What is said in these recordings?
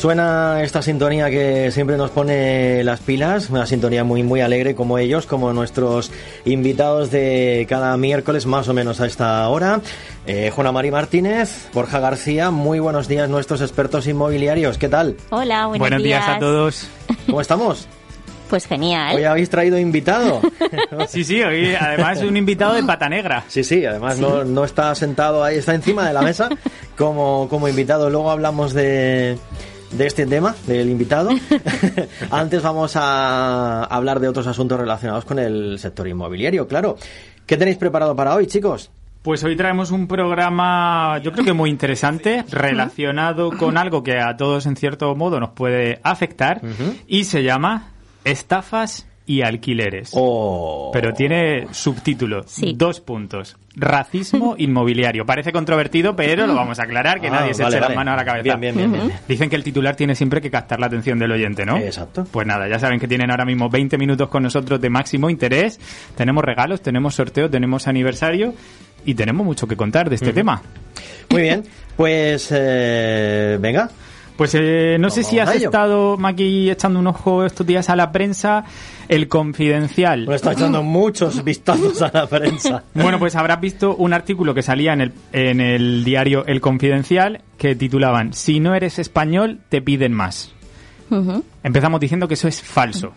Suena esta sintonía que siempre nos pone las pilas, una sintonía muy muy alegre como ellos, como nuestros invitados de cada miércoles más o menos a esta hora. Eh, Juana Mari Martínez, Borja García, muy buenos días nuestros expertos inmobiliarios, ¿qué tal? Hola, buenos, buenos días. a todos. ¿Cómo estamos? Pues genial. Hoy habéis traído invitado. sí, sí, hoy además un invitado de pata negra. Sí, sí, además No, no está sentado ahí, está encima de la mesa como, como invitado. Luego hablamos de de este tema, del invitado. Antes vamos a hablar de otros asuntos relacionados con el sector inmobiliario, claro. ¿Qué tenéis preparado para hoy, chicos? Pues hoy traemos un programa, yo creo que muy interesante, relacionado con algo que a todos en cierto modo nos puede afectar y se llama estafas y alquileres. Oh. Pero tiene subtítulo, dos puntos. Racismo inmobiliario. Parece controvertido, pero lo vamos a aclarar, que ah, nadie se eche la mano a la cabeza. Bien, bien, bien, Dicen que el titular tiene siempre que captar la atención del oyente, ¿no? Exacto. Pues nada, ya saben que tienen ahora mismo 20 minutos con nosotros de máximo interés. Tenemos regalos, tenemos sorteos, tenemos aniversario y tenemos mucho que contar de este tema. Muy bien, pues eh, venga, pues eh, no sé si has estado, Maki, echando un ojo estos días a la prensa. El Confidencial. Pues está echando muchos vistazos a la prensa. bueno, pues habrás visto un artículo que salía en el, en el diario El Confidencial que titulaban Si no eres español, te piden más. Empezamos diciendo que eso es falso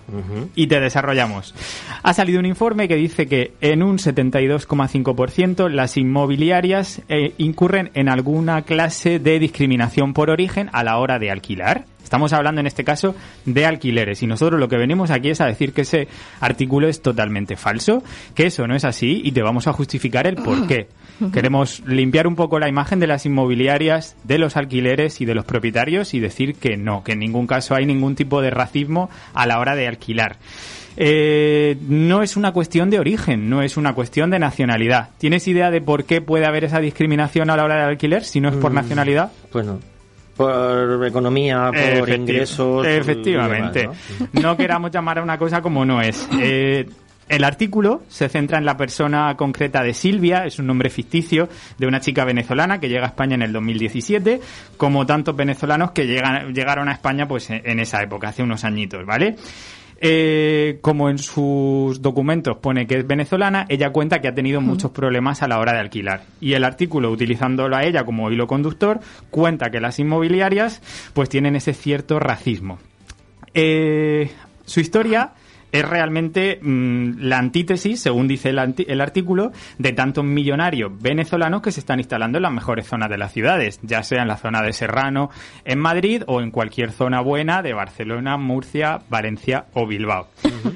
y te desarrollamos. Ha salido un informe que dice que en un 72,5% las inmobiliarias eh, incurren en alguna clase de discriminación por origen a la hora de alquilar. Estamos hablando en este caso de alquileres y nosotros lo que venimos aquí es a decir que ese artículo es totalmente falso, que eso no es así y te vamos a justificar el por qué. Queremos limpiar un poco la imagen de las inmobiliarias, de los alquileres y de los propietarios y decir que no, que en ningún caso hay ningún tipo de racismo a la hora de alquilar. Eh, no es una cuestión de origen, no es una cuestión de nacionalidad. ¿Tienes idea de por qué puede haber esa discriminación a la hora de alquiler si no es por mm, nacionalidad? Pues no por economía, por ingresos. Efectivamente. ¿no? queramos llamar a una cosa como no es. Eh, el artículo se centra en la persona concreta de Silvia, es un nombre ficticio de una chica venezolana que llega a España en el 2017, como tantos venezolanos que llegan, llegaron a España pues en esa época, hace unos añitos, ¿vale? Eh, como en sus documentos pone que es venezolana, ella cuenta que ha tenido muchos problemas a la hora de alquilar. Y el artículo, utilizándolo a ella como hilo conductor, cuenta que las inmobiliarias pues tienen ese cierto racismo. Eh, su historia es realmente mm, la antítesis, según dice el, artículo, de tantos millonarios venezolanos que se están instalando en las mejores zonas de las ciudades, ya sea en la zona de Serrano, en Madrid o en cualquier zona buena de Barcelona, Murcia, Valencia o Bilbao.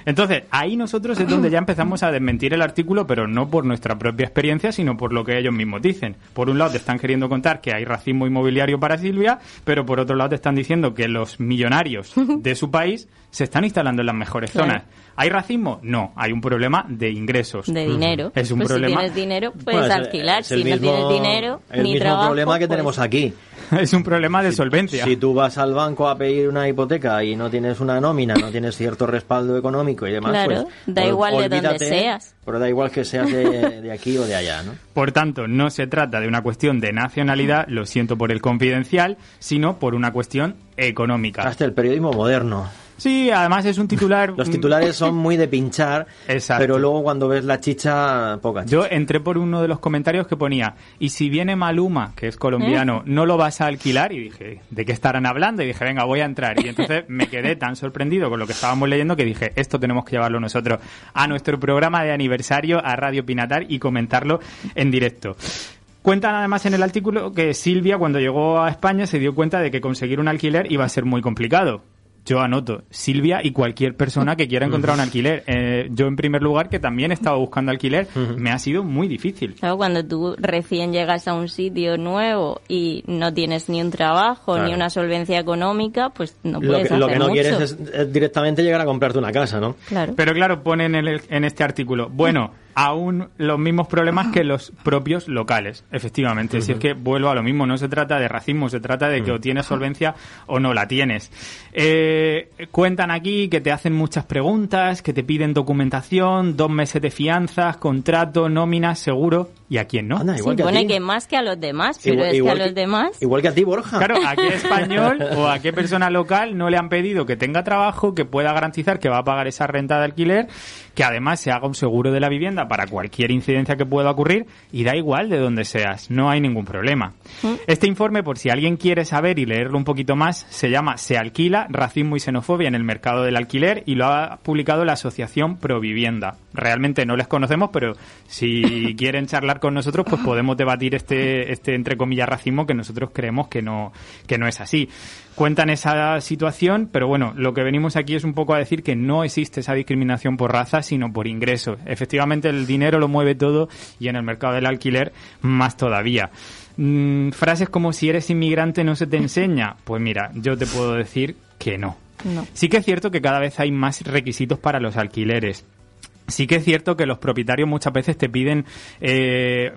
Entonces, ahí nosotros es donde ya empezamos a desmentir el artículo, pero no por nuestra propia experiencia, sino por lo que ellos mismos dicen. Por un lado te están queriendo contar que hay racismo inmobiliario para Silvia, pero por otro lado te están diciendo que los millonarios de su país se están instalando en las mejores zonas. ¿Hay racismo? No, hay un problema de ingresos. De dinero. Es un pues problema. Si tienes dinero, puedes alquilar. si no tienes dinero, el mismo problema que pues tenemos aquí. es un problema de solvencia. Si tú vas al banco a pedir una hipoteca y no tienes una nómina, no tienes cierto respaldo económico y demás, claro, pues, da igual de donde seas. Pero da igual que seas de, de, aquí o de allá, ¿no? Por tanto, no se trata de una cuestión de nacionalidad, lo siento por el confidencial, sino por una cuestión económica. Hasta el periodismo moderno. Sí, además es un titular. Los titulares son muy de pinchar, pero luego cuando ves la chicha, poca Yo entré por uno de los comentarios que ponía, y si viene Maluma, que es colombiano, ¿Eh? ¿no lo vas a alquilar? Y dije, ¿de qué estarán hablando? Y dije, venga, voy a entrar. Y entonces me quedé tan sorprendido con lo que estábamos leyendo que dije, esto tenemos que llevarlo nosotros a nuestro programa de aniversario, a Radio Pinatar y comentarlo en directo. Cuentan además en el artículo que Silvia, cuando llegó a España, se dio cuenta de que conseguir un alquiler iba a ser muy complicado yo anoto Silvia y cualquier persona que quiera encontrar un alquiler. Eh, yo, en primer lugar, que también estaba buscando alquiler, me ha sido muy difícil. Claro, cuando tú recién llegas a un sitio nuevo y no tienes ni un trabajo ni una solvencia económica, pues no puedes lo que, Lo que no quieres es, directamente llegar a comprarte una casa, ¿no? Claro. Pero claro, ponen en, en este artículo, bueno aún los mismos problemas que los propios locales, efectivamente. Si es que vuelvo a lo mismo, no se trata de racismo, se trata de que o tienes solvencia o no la tienes. Eh, cuentan aquí que te hacen muchas preguntas, que te piden documentación, dos meses de fianzas, contrato, nóminas, seguro, y a quién no. igual que pone que más que a los demás, pero es que a los demás... Igual que a ti, Borja. Claro, a qué español o a qué persona local no le han pedido que tenga trabajo, que pueda garantizar que va a pagar esa renta de alquiler, que además se haga un seguro de la vivienda para cualquier incidencia que pueda ocurrir y da igual de donde seas, no hay ningún problema. Mm. Este informe, por si alguien quiere saber y leerlo un poquito más, se llama Se alquila, racismo y xenofobia en el mercado del alquiler y lo ha publicado la Asociación Provivienda. Realmente no les conocemos, pero si quieren charlar con nosotros, pues podemos debatir este, este entre comillas racismo que nosotros creemos que no, que no es así. Cuentan esa situación, pero bueno, lo que venimos aquí es un poco a decir que no existe esa discriminación por raza, sino por ingresos. Efectivamente, el dinero lo mueve todo y en el mercado del alquiler más todavía. Mm, frases como si eres inmigrante no se te enseña. Pues mira, yo te puedo decir que no. no. Sí que es cierto que cada vez hay más requisitos para los alquileres Sí que es cierto que los propietarios muchas veces te piden eh,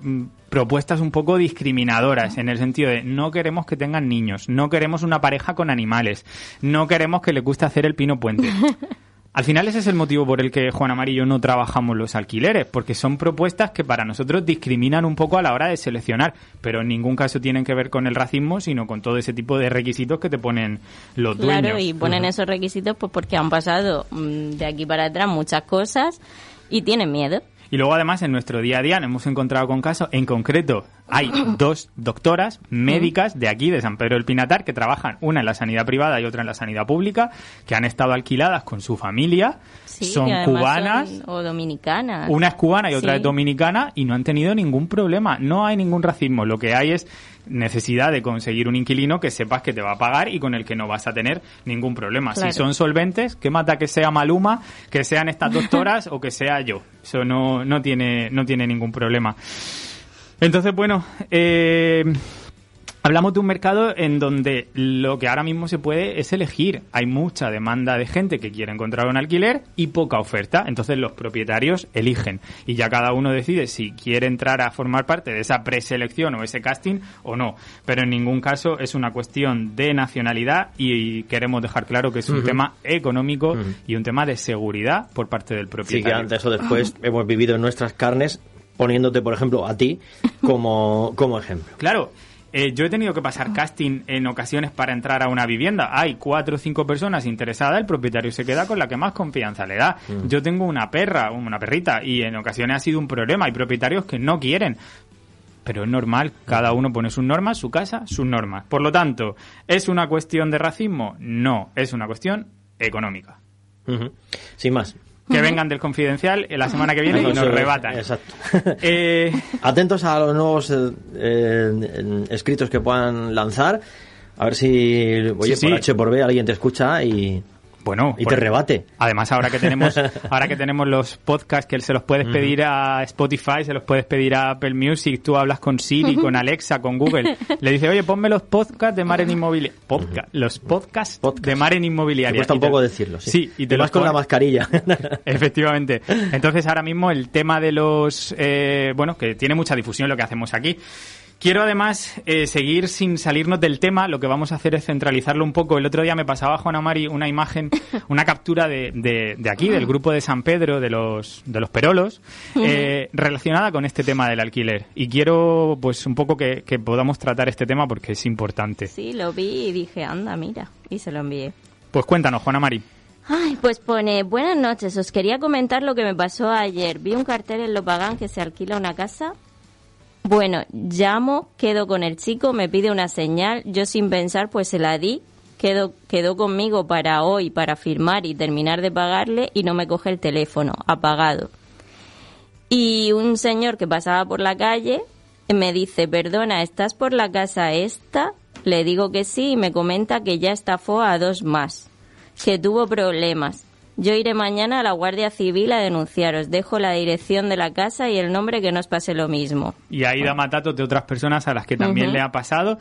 propuestas un poco discriminadoras en el sentido de no queremos que tengan niños, no queremos una pareja con animales, no queremos que le guste hacer el pino puente. Al final ese es el motivo por el que Juan Amarillo no trabajamos los alquileres, porque son propuestas que para nosotros discriminan un poco a la hora de seleccionar, pero en ningún caso tienen que ver con el racismo, sino con todo ese tipo de requisitos que te ponen los dueños. Claro, y ponen esos requisitos pues porque han pasado mm, de aquí para atrás muchas cosas y tienen miedo. Y luego además en nuestro día a día nos hemos encontrado con casos, en concreto hay dos doctoras médicas de aquí, de San Pedro del Pinatar, que trabajan una en la sanidad privada y otra en la sanidad pública, que han estado alquiladas con su familia, son cubanas o dominicanas. Una es cubana y otra es dominicana y no han tenido ningún problema, no hay ningún racismo, lo que hay es necesidad de conseguir un inquilino que sepas que te va a pagar y con el que no vas a tener ningún problema. Si son solventes, ¿qué mata que sea Maluma, que sean estas doctoras o que sea yo? Eso no, no, tiene, no tiene ningún problema. Entonces, bueno, eh, Hablamos de un mercado en donde lo que ahora mismo se puede es elegir. Hay mucha demanda de gente que quiere encontrar un alquiler y poca oferta. Entonces los propietarios eligen y ya cada uno decide si quiere entrar a formar parte de esa preselección o ese casting o no. Pero en ningún caso es una cuestión de nacionalidad y queremos dejar claro que es un tema económico y un tema de seguridad por parte del propietario. Sí, que antes o después hemos vivido en nuestras carnes poniéndote, por ejemplo, a ti como, como ejemplo. Claro. Eh, yo he tenido que pasar casting en ocasiones para entrar a una vivienda. Hay cuatro o cinco personas interesadas, el propietario se queda con la que más confianza le da. Mm. Yo tengo una perra, una perrita, y en ocasiones ha sido un problema. Hay propietarios que no quieren. Pero es normal, cada uno pone sus normas, su casa, sus normas. Por lo tanto, ¿es una cuestión de racismo? No, es una cuestión económica. Sin más que vengan del confidencial la semana que viene y nos rebatan. Exacto. Eh, Atentos a los nuevos eh, eh, escritos que puedan lanzar. A ver si, oye, por H por B alguien te escucha y, bueno, y te rebate. Además, ahora que tenemos, ahora que tenemos los podcasts que se los puedes pedir a Spotify, se los puedes pedir a Apple Music, tú hablas con Siri, con Alexa, con Google, le dices, oye, ponme los podcasts de Maren Inmobiliaria. Podcast, los podcasts de Maren Inmobiliaria. cuesta un poco decirlo, sí. y te, vas con la mascarilla. Efectivamente. Entonces, ahora mismo el tema de los, eh, bueno, que tiene mucha difusión lo que hacemos aquí. Quiero además eh, seguir sin salirnos del tema. Lo que vamos a hacer es centralizarlo un poco. El otro día me pasaba Juan Mari una imagen, una captura de, de, aquí, del grupo de San Pedro, de los, de los Perolos, eh, relacionada con este tema del alquiler. Y quiero, pues, un poco que, que podamos tratar este tema porque es importante. Sí, lo vi y dije, anda, mira. Y se lo envié. Pues cuéntanos, Juana Mari. Ay, pues pone, buenas noches, os quería comentar lo que me pasó ayer. Vi un cartel en Lopagán que se alquila una casa bueno, llamo, quedo con el chico, me pide una señal, yo sin pensar pues se la di, quedó, quedó conmigo para hoy, para firmar y terminar de pagarle y no me coge el teléfono, apagado. Y un señor que pasaba por la calle me dice, perdona, ¿estás por la casa esta? Le digo que sí y me comenta que ya estafó a dos más, que tuvo problemas. Yo iré mañana a la Guardia Civil a denunciaros. Dejo la dirección de la casa y el nombre que nos pase lo mismo. Y ahí da matato de otras personas a las que también le ha pasado.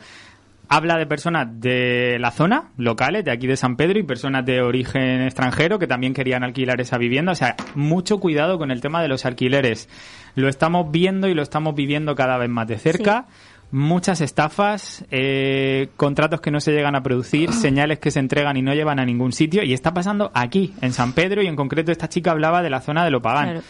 habla de personas de la zona, locales, de aquí de San Pedro, y personas de origen extranjero que también querían alquilar esa vivienda. O sea, mucho cuidado con el tema de los alquileres. Lo estamos viendo y lo estamos viviendo cada vez más de cerca. Muchas estafas, eh, contratos que no se llegan a producir, señales que se entregan y no llevan a ningún sitio. Y está pasando aquí, en San Pedro, y en concreto esta chica hablaba de la zona de Lopagán. Claro.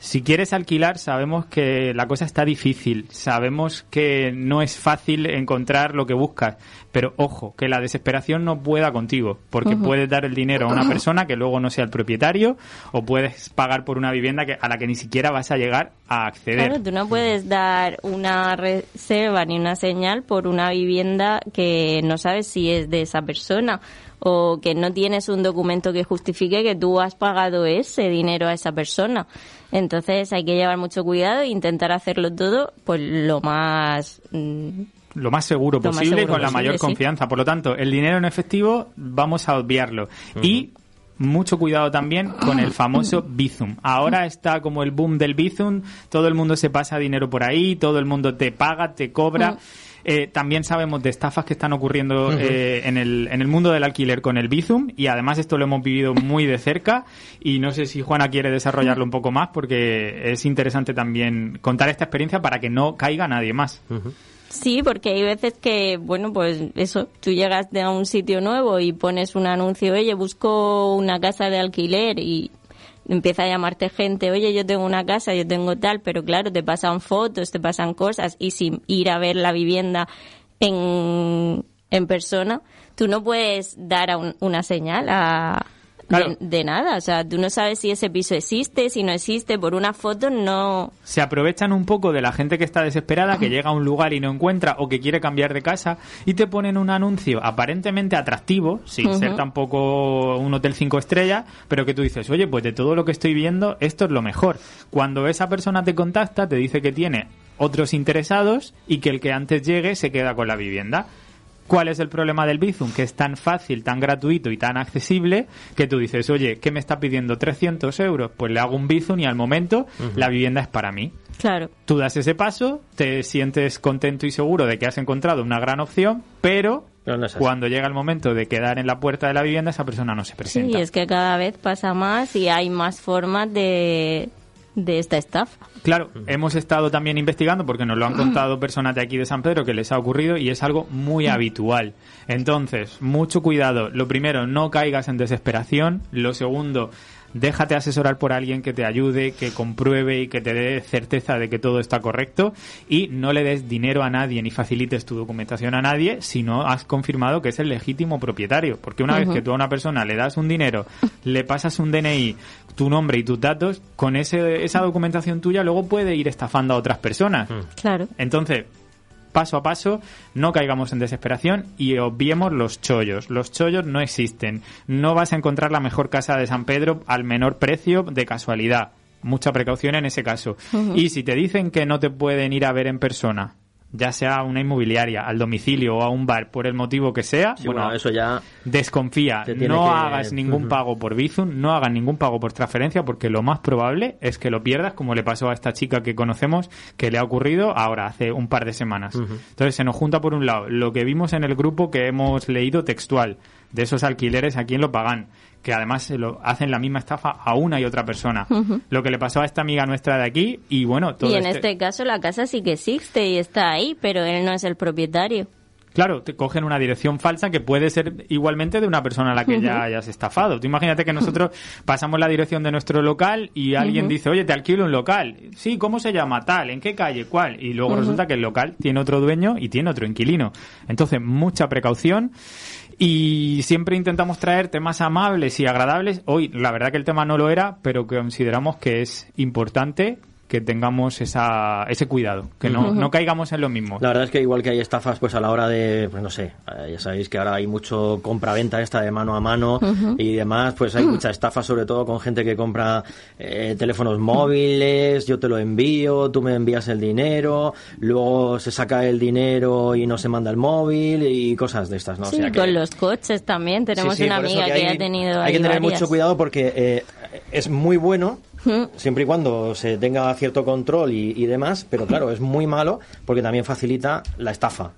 Si quieres alquilar, sabemos que la cosa está difícil, sabemos que no es fácil encontrar lo que buscas, pero ojo, que la desesperación no pueda contigo, porque puedes dar el dinero a una persona que luego no sea el propietario, o puedes pagar por una vivienda que, a la que ni siquiera vas a llegar a acceder. Claro, tú no puedes dar una reserva ni una señal por una vivienda que no sabes si es de esa persona o que no tienes un documento que justifique que tú has pagado ese dinero a esa persona. Entonces hay que llevar mucho cuidado e intentar hacerlo todo pues lo más mm, lo más seguro Lo más posible y seguro con la mayor sí. confianza. Por lo tanto, el dinero en efectivo vamos a obviarlo. Y mucho cuidado también con el famoso Bizum. Ahora está como el boom del Bizum, todo el mundo se pasa dinero por ahí, todo el mundo te paga, te cobra. Eh, también sabemos de estafas que están ocurriendo eh, en, el, en el mundo del alquiler con el Bizum y además esto lo hemos vivido muy de cerca y no sé si Juana quiere desarrollarlo un poco más porque es interesante también contar esta experiencia para que no caiga nadie más. Sí, porque hay veces que, bueno, pues eso, tú llegas de a un sitio nuevo y pones un anuncio, oye, busco una casa de alquiler y empieza a llamarte gente, oye, yo tengo una casa, yo tengo tal, pero claro, te pasan fotos, te pasan cosas y sin ir a ver la vivienda en, en persona, tú no puedes dar a un- una señal a, Claro. de, de nada. O sea, tú no sabes si ese piso existe, si no existe, por una foto no... se aprovechan un poco de la gente que está desesperada, que llega a un lugar y no encuentra o que quiere cambiar de casa y te ponen un anuncio aparentemente atractivo, sin ser tampoco un hotel cinco estrellas, pero que tú dices, oye, pues de todo lo que estoy viendo, esto es lo mejor. Cuando esa persona te contacta, te dice que tiene otros interesados y que el que antes llegue se queda con la vivienda. ¿Cuál es el problema del Bizum? Que es tan fácil, tan gratuito y tan accesible que tú dices, oye, ¿qué me está pidiendo 300 euros? Pues le hago un Bizum y al momento la vivienda es para mí. Claro. Tú das ese paso, te sientes contento y seguro de que has encontrado una gran opción, pero, no cuando llega el momento de quedar en la puerta de la vivienda, esa persona no se Sí, presenta. es que cada vez pasa más y hay más formas de, de esta estafa. Claro, hemos estado también investigando porque nos lo han contado personas de aquí de San Pedro que les ha ocurrido y es algo muy habitual. Entonces, mucho cuidado. Lo primero, no caigas en desesperación. Lo segundo, déjate asesorar por alguien que te ayude, que compruebe y que te dé certeza de que todo está correcto y no le des dinero a nadie ni facilites tu documentación a nadie si no has confirmado que es el legítimo propietario. Porque una vez que tú a una persona le das un dinero, le pasas un DNI, tu nombre y tus datos, con ese, esa documentación tuya luego puede ir estafando a otras personas. Claro. Entonces, paso a paso, no caigamos en desesperación y obviemos los chollos. Los chollos no existen. No vas a encontrar la mejor casa de San Pedro al menor precio de casualidad. Mucha precaución en ese caso. Y si te dicen que no te pueden ir a ver en persona, ya sea a una inmobiliaria, al domicilio o a un bar, por el motivo que sea, Sí, bueno, eso ya Desconfía, no que- hagas ningún pago por Bizum, no hagas ningún pago por transferencia, porque lo más probable es que lo pierdas, como le pasó a esta chica que conocemos, que le ha ocurrido ahora, hace un par de semanas. Entonces se nos junta por un lado lo que vimos en el grupo que hemos leído textual, de esos alquileres aquí en Lo Pagan, que además se lo hacen la misma estafa a una y otra persona. Lo que le pasó a esta amiga nuestra de aquí, y bueno, todo y en este- este caso la casa sí que existe y está ahí, pero él no es el propietario. Claro, te cogen una dirección falsa que puede ser igualmente de una persona a la que ya hayas estafado. Tú imagínate que nosotros pasamos la dirección de nuestro local y alguien dice, oye, te alquilo un local. Sí, ¿cómo se llama? Tal, ¿en qué calle? ¿Cuál? Y luego resulta que el local tiene otro dueño y tiene otro inquilino. Entonces, mucha precaución. Y siempre intentamos traer temas amables y agradables. Hoy, la verdad que el tema no lo era, pero consideramos que es importante que tengamos esa, ese cuidado, que no, no caigamos en lo mismo. La verdad es que igual que hay estafas, pues a la hora de, pues no sé, eh, ya sabéis que ahora hay mucho compra-venta esta de mano a mano y demás, pues hay mucha estafa sobre todo con gente que compra eh, teléfonos móviles, yo te lo envío, tú me envías el dinero, luego se saca el dinero y no se manda el móvil y cosas de estas, ¿no? O sí, sea que- con los coches también. Tenemos Sí, sí, una amiga que, hay, ha tenido Hay que tener varias. mucho cuidado porque eh, es muy bueno siempre y cuando se tenga cierto control y, y demás, pero claro, es muy malo porque también facilita la estafa.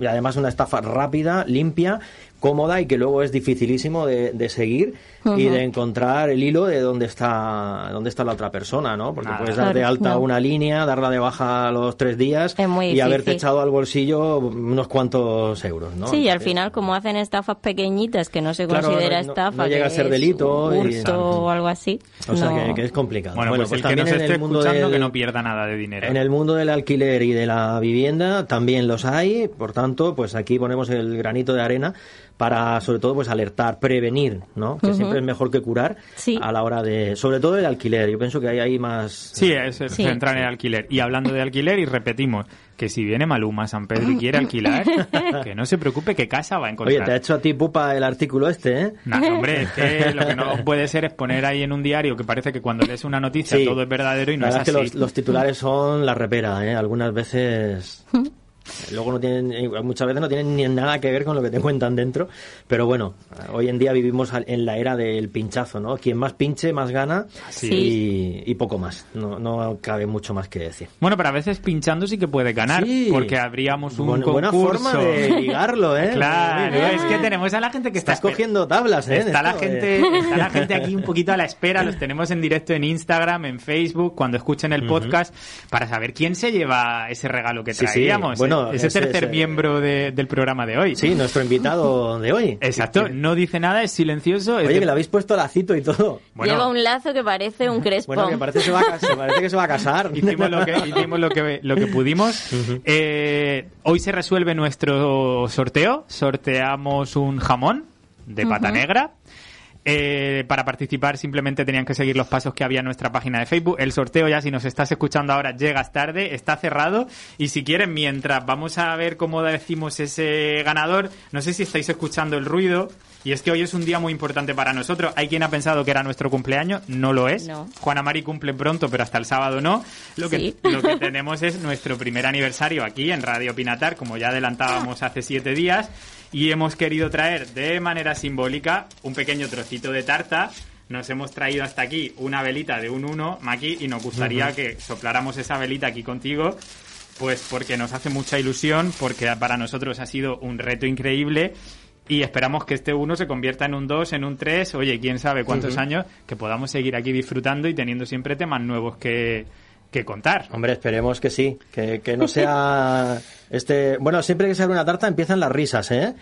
y además una estafa rápida, limpia, cómoda y que luego es dificilísimo de, de seguir y de encontrar el hilo de dónde está dónde está la otra persona, ¿no? Porque Nada. puedes dar de Claro, alta no. una línea, darla de baja a los tres días y haberte echado al bolsillo unos cuantos euros, ¿no? Sí, y al final, como hacen estafas pequeñitas que no se Claro, considera no- estafa, no llega que a ser delito un y- hurto o algo así. O sea, no. que, que es complicado. Bueno, pues, el que también nos en esté el escuchando del- que no pierda nada de dinero. En el mundo del alquiler y de la vivienda también los hay, por tanto, pues aquí ponemos el granito de arena para, sobre todo, pues alertar, prevenir, ¿no? Que siempre es mejor que curar Sí. a la hora de, sobre todo el alquiler. Yo pienso que ahí hay más. Sí, es es Sí. centrar en el alquiler. Y hablando de alquiler, y repetimos, que si viene Maluma a San Pedro y quiere alquilar, que no se preocupe que casa va a encontrar. Oye, te ha hecho a ti pupa el artículo este, ¿eh? Nah, hombre, es que lo que no puede ser es poner ahí en un diario que parece que cuando lees una noticia Sí. todo es verdadero y no la es verdad así. es que los, los titulares son la repera, ¿eh? Algunas veces. Luego no tienen, eh, muchas veces no tienen ni nada que ver con lo que te cuentan dentro, pero bueno, hoy en día vivimos en la era del pinchazo, ¿no? Quien más pinche, más gana Sí. y, y poco más, no, no cabe mucho más que decir. Bueno, pero a veces pinchando sí que puede ganar, Sí. porque habríamos un Bueno, buena concurso. forma de ligarlo, ¿eh? Claro, es que tenemos a la gente que está cogiendo tablas, ¿eh? Está la, Esto, gente, eh. está la gente aquí un poquito a la espera, los tenemos en directo en Instagram, en Facebook, cuando escuchen el podcast, para saber quién se lleva ese regalo que Sí, sí. traíamos. Bueno, ese tercer miembro de- del programa de hoy. Sí, nuestro invitado de hoy. Exacto, no dice nada, es silencioso. es Oye, de- que le habéis puesto lacito y todo. Bueno, Lleva un lazo que parece un crespón. Bueno, que parece, que se va a, cas- parece que se va a casar. Hicimos lo que, hicimos lo que, lo que pudimos. Eh, hoy se resuelve nuestro sorteo. Sorteamos un jamón de pata negra. Eh, para participar simplemente tenían que seguir los pasos que había en nuestra página de Facebook. El sorteo ya si nos estás escuchando ahora llegas tarde, está cerrado y si quieren mientras vamos a ver cómo decimos ese ganador, no sé si estáis escuchando el ruido y es que hoy es un día muy importante para nosotros. Hay quien ha pensado que era nuestro cumpleaños, no lo es. No. Juana Mari cumple pronto, pero hasta el sábado no. Lo que, Sí. lo que tenemos es nuestro primer aniversario aquí en Radio Pinatar, como ya adelantábamos hace siete días, y hemos querido traer de manera simbólica un pequeño trocito de tarta. Nos hemos traído hasta aquí una velita de un 1, Maki, y nos gustaría que sopláramos esa velita aquí contigo, pues porque nos hace mucha ilusión, porque para nosotros ha sido un reto increíble. Y esperamos que este 1 se convierta en un 2, en un 3, oye, quién sabe cuántos años, que podamos seguir aquí disfrutando y teniendo siempre temas nuevos que, que contar. Hombre, esperemos que sí, que, que no sea este... Bueno, siempre que se abre una tarta empiezan las risas, ¿eh?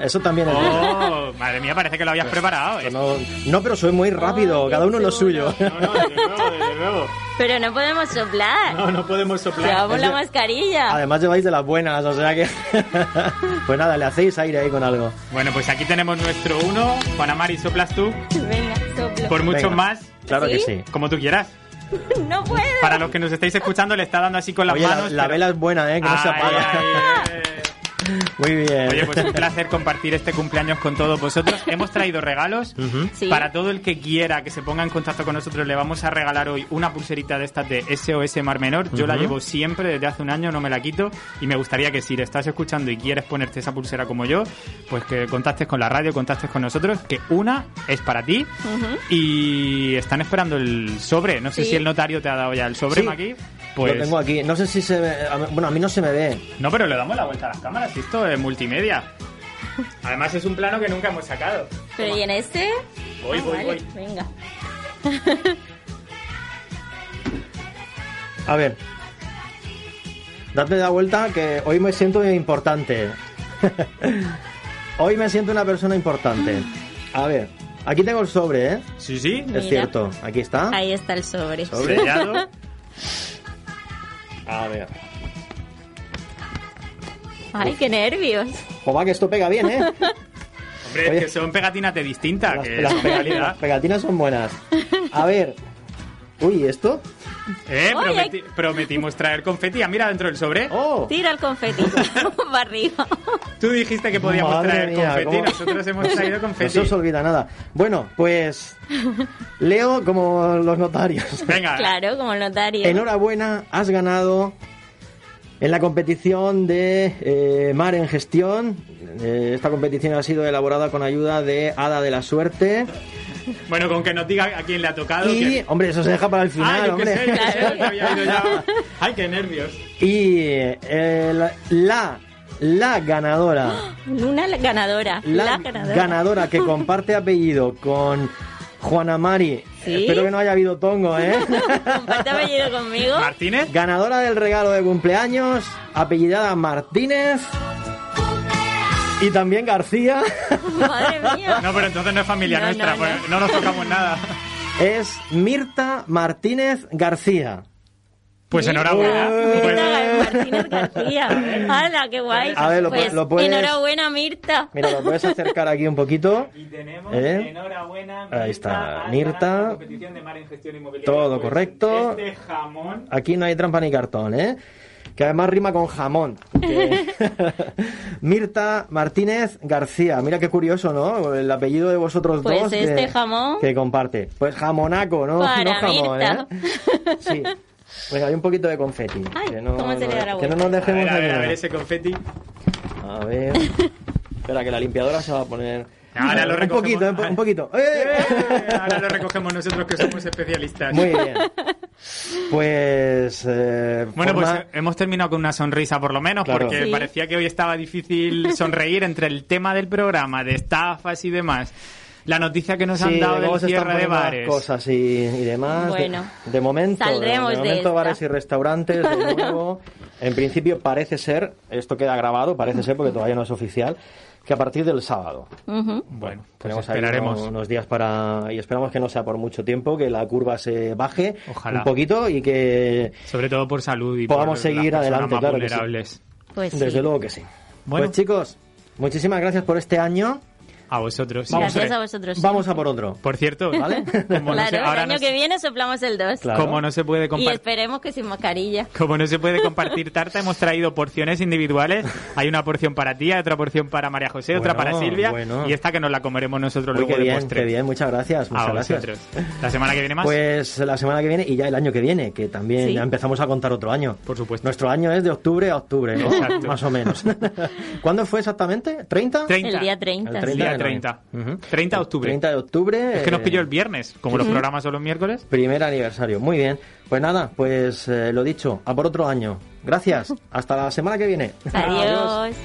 Eso también es bueno. Oh, madre mía, parece que lo habías preparado. ¿eh? No, no, pero soy muy rápido, Ay, cada uno lo suyo. No, no, desde luego, desde luego. Pero no podemos soplar. No, no podemos soplar. Llevamos la mascarilla. Además lleváis de las buenas, o sea que... pues nada, le hacéis aire ahí con algo. Bueno, pues aquí tenemos nuestro 1. Juana Mari, soplas tú. Venga, soplo. Por muchos Venga. más, Claro que ¿Sí? como tú quieras. No puedo. Para los que nos estáis escuchando, le está dando así con las Oye, manos. la pero- vela es buena, ¿eh? Que no se Ay, apaga. ay, ay. Muy bien. Oye, pues un placer compartir este cumpleaños con todos vosotros. Hemos traído regalos. Sí. Para todo el que quiera que se ponga en contacto con nosotros, le vamos a regalar hoy una pulserita de estas de SOS Mar Menor. Yo la Ujú. llevo siempre, desde hace un año, no me la quito. Y me gustaría que si le estás escuchando y quieres ponerte esa pulsera como yo, pues que contactes con la radio, contactes con nosotros, que una es para ti. Y están esperando el sobre. No sé Sí. si el notario te ha dado ya el sobre, Sí. Maki. Pues Lo tengo aquí. No sé si se ve... Bueno, a mí no se me ve. no, pero le damos la vuelta a las cámaras. y Esto es multimedia. Además es un plano que nunca hemos sacado. Pero ¿y en este? Voy, Ah, voy, vale, voy. Venga. A ver. Dadme la vuelta que hoy me siento importante. hoy me siento una persona importante. A ver, aquí tengo el sobre, ¿eh? Sí, sí. Es Mira. cierto, aquí está. Ahí está el sobre. Sobre. A ver. Ay, qué nervios. Joder, que esto pega bien, ¿eh? Hombre, Oye. es que son pegatinas de distinta. Las, que las pegatinas, las pegatinas son buenas. A ver. Uy, ¿esto? Eh, prometi- prometimos traer confeti. Ah, Mira dentro del sobre. ¡Oh! Tira el confeti para arriba. Tú dijiste que podíamos Madre traer mía, confeti. cómo- Nosotros hemos traído No confeti. se os olvida nada. Bueno, pues leo como los notarios. Venga. Claro, como el notario. Enhorabuena, has ganado en la competición de eh, Mar en Gestión. Eh, esta competición ha sido elaborada con ayuda de Hada de la Suerte. Bueno, con que nos diga a quién le ha tocado. Y, que- hombre, eso se deja para el final, hombre. sé, yo qué sé, Claro. se había ido ya. Ay, qué nervios. Y eh, la, la, la ganadora. Una ganadora. La, La, ganadora. ganadora que comparte apellido con Juana Mari. ¿Sí? Espero que no haya habido tongo, ¿eh? Comparte apellido conmigo. ¿Martínez? Ganadora del regalo de cumpleaños, apellidada Martínez. Y también García. Madre mía. No, pero entonces no es familia No, nuestra, no, pues no. no nos tocamos nada. Es Mirta Martínez García. Pues enhorabuena. Eh. Pues- Mirta Martínez García. ¡Hala, qué guay! A ver, lo pues, pu- lo puedes- Enhorabuena, Mirta. Mira, lo puedes acercar aquí un poquito. Y tenemos ¿Eh? enhorabuena. Ahí está, Mirta. competición de mar en gestión inmobiliaria. Todo Pues correcto. Este jamón. Aquí no hay trampa ni cartón, ¿eh? Que además rima con jamón. Que- Mirta Martínez García. Mira qué curioso, ¿no? El apellido de vosotros Pues dos. este que, jamón. Que comparte. Pues jamonaco, ¿no? Para no jamón, Mirta. ¿eh? Sí. Venga, hay un poquito de confeti. Ay, que no, ¿cómo se le da la que no nos A dejemos ver, a ver, a ver ese confeti. A ver. Espera, que la limpiadora se va a poner. Ahora lo un recogemos. poquito, un, un poquito. ¡Eh! Eh, Ahora lo recogemos nosotros que somos especialistas. Muy bien. Pues. eh, Bueno, pues forma- hemos terminado con una sonrisa por lo menos, Claro. porque Sí. parecía que hoy estaba difícil sonreír entre el tema del programa, de estafas y demás. La noticia que nos Sí, han dado del cierre de bares. cosas y, y demás. De- Bueno, de, momento, saldremos de, de momento esta. bares y restaurantes, de nuevo. en principio parece ser, esto queda grabado, parece ser porque todavía no es oficial, que a partir del sábado. Bueno, pues Tenemos ahí esperaremos. unos, unos días para y esperamos que no sea por mucho tiempo, que la curva se baje Ojalá. un poquito y que Sobre todo por salud y Podamos por seguir las adelante, más claro que sí. vulnerables. Pues sí. desde luego que sí. Bueno. Pues chicos, muchísimas gracias por este año. A vosotros. Vamos Gracias a vosotros. Vamos a por otro. Por cierto, ¿Vale? como, no Claro, se, el ahora año no que viene soplamos el 2. Claro. como no se puede Y compartir esperemos que sin mascarilla. Como no se puede compartir tarta, hemos traído porciones individuales. Hay una porción para ti, hay otra porción para María José, otra para Silvia bueno. y esta que nos la comeremos nosotros Uy, luego qué de bien, postre. qué bien, muchas gracias, muchas A gracias. vosotros. La semana que viene más. Pues la semana que viene y ya el año que viene, que también Sí. ya empezamos a contar otro año. Por supuesto. Nuestro año es de octubre a octubre, ¿no? Exacto. Más o menos. ¿Cuándo fue exactamente? ¿30? 30. El día 30. El El 30 día de 30. noviembre. Ujú. 30 de octubre. 30 de octubre. Es que nos eh, pilló el viernes, como los programas son los miércoles. Primer aniversario. Muy bien. Pues nada, pues eh, lo dicho, a por otro año. Gracias. Hasta la semana que viene. Adiós.